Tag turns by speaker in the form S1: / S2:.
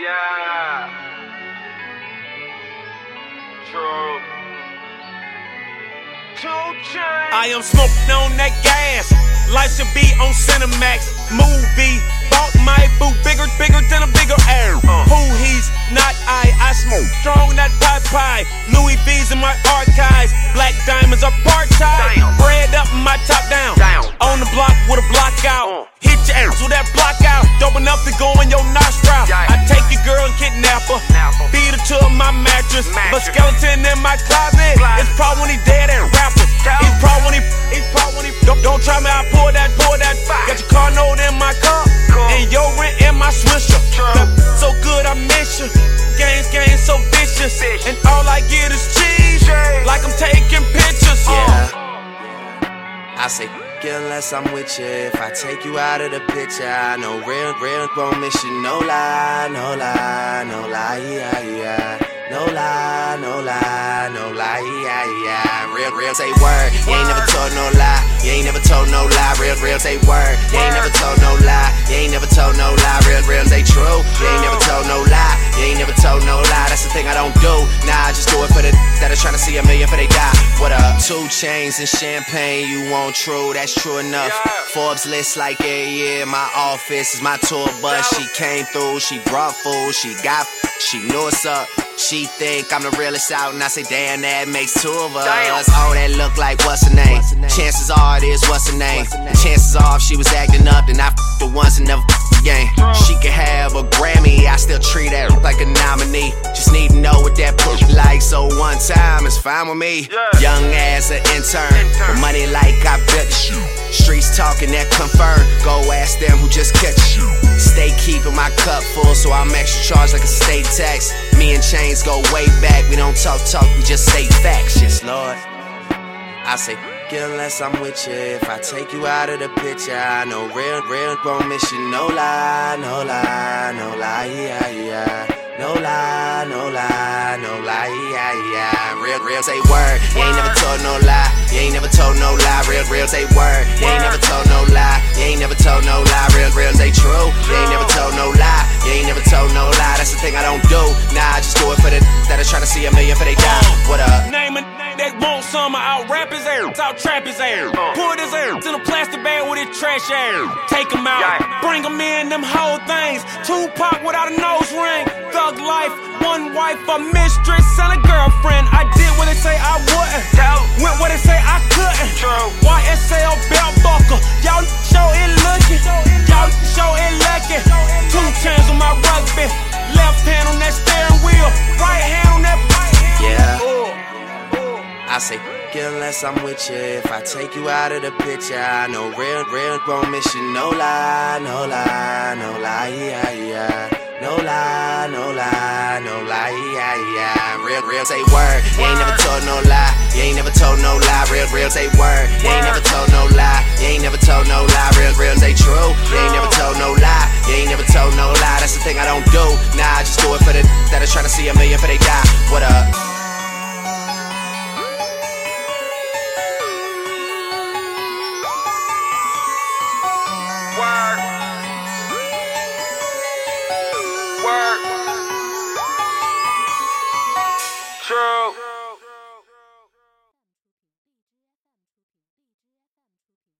S1: Yeah. True.
S2: I am smoking on that gas. Life should be on Cinemax. Movie. Bought my boo bigger, bigger than a bigger air. Uh. Who he's not I. I smoke strong that pie pie. Louis V's in my archives. Black diamonds are part time.
S1: Damn.
S2: But skeleton in my closet. It's probably when he dead and rapper. He's probably when he, he's probably when he, don't, don't try me, I pour that, pour that.
S1: Fire.
S2: Got your car note in my car.
S1: Cool.
S2: And your rent in my swisher. So good, I miss you. Games, games, so vicious. And all I get is cheese. Like I'm taking pictures. Uh.
S3: Yeah. I say, unless I'm with you. If I take you out of the picture, I know real, real gon' miss you. No lie, no lie, no lie, yeah, yeah. No lie, no lie, no lie, yeah, yeah. Real, real say word. You ain't never told no lie. You ain't never told no lie. Real, real say word. You ain't never told no lie. You ain't never told no lie. Real, real say true. You ain't never told no lie. You ain't never told no lie. That's the thing I don't do. Nah, I just do it for the that are trying to see a million for they die. What up? 2 Chainz and champagne, you want true, that's true enough. Forbes list like yeah, yeah. My office is my tour bus. She came through, she brought food, she got, she knew what's up. She think I'm the realest out, and I say, damn, that makes two of us.
S1: Damn.
S3: Oh, that look like what's her name? Chances are it is what's her name. And chances are if she was acting up, then I f***ed her once and never f***ed again. She could have a Grammy, I still treat her like a nominee. Just need to know what that push like, so one time is fine with me.
S1: Yeah.
S3: Young as an intern,
S1: Intern.
S3: with money like I built shoe. Streets talking that confirm. Go ask them who just catch you. Stay keeping my cup full, so I'm extra charged like a state tax. Me and Chainz go way back. We don't talk talk, we just say facts. Yes, Lord. I say, unless I'm with you. If I take you out of the picture, I know real, real gon' miss you. No lie, no lie, no lie, yeah, yeah. No lie, no lie, no lie, yeah, yeah. Real, real say word. You ain't never told no lie. You ain't never told no lie. Real, real say word. You ain't never told no lie. You ain't never told no lie. Real, real they true. You ain't never told no lie. You ain't never told no lie. That's the thing I don't do. Nah, I just do it for the that are trying to see a million for they die. What up?
S2: Name a that want some, I'll rap his ass, I'll trap his ass. Put his ass in a plastic bag with his trash ass. Take him out,
S1: Yeah.
S2: bring him in, them whole things. Tupac without a nose ring. Thug life, one wife, a mistress, and a girlfriend. I did what they say I wouldn't.
S1: Tell.
S2: Went what they say I couldn't.
S1: True.
S2: YSL belt
S3: say, unless I'm with you. If I take you out of the picture, I know real, real gon' miss you. No lie, no lie, no lie, yeah, yeah. No lie, no lie, no lie, yeah, yeah. Real, real say word. You ain't never told no lie. You ain't never told no lie. Real, real say word. You ain't never told no lie. You ain't never told no lie. Real, real say true. You ain't never told no lie. You ain't never told no lie. That's the thing I don't do. Nah, I just do it for the that are trying to see a million for they die. What up? true.